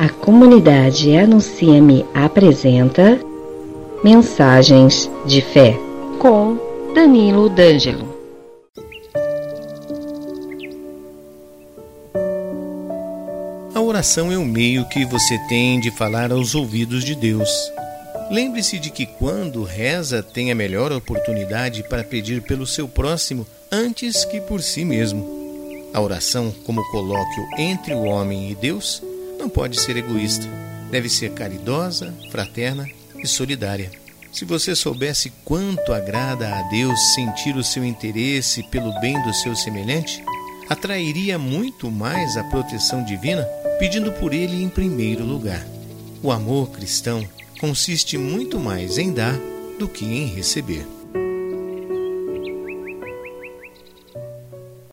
A comunidade Anuncia-me apresenta Mensagens de Fé com Danilo D'Angelo. A oração é o meio que você tem de falar aos ouvidos de Deus. Lembre-se de que quando reza tem a melhor oportunidade para pedir pelo seu próximo antes que por si mesmo. A oração, como colóquio entre o homem e Deus, não pode ser egoísta. Deve ser caridosa, fraterna e solidária. Se você soubesse quanto agrada a Deus sentir o seu interesse pelo bem do seu semelhante, atrairia muito mais a proteção divina, pedindo por ele em primeiro lugar. O amor cristão consiste muito mais em dar do que em receber.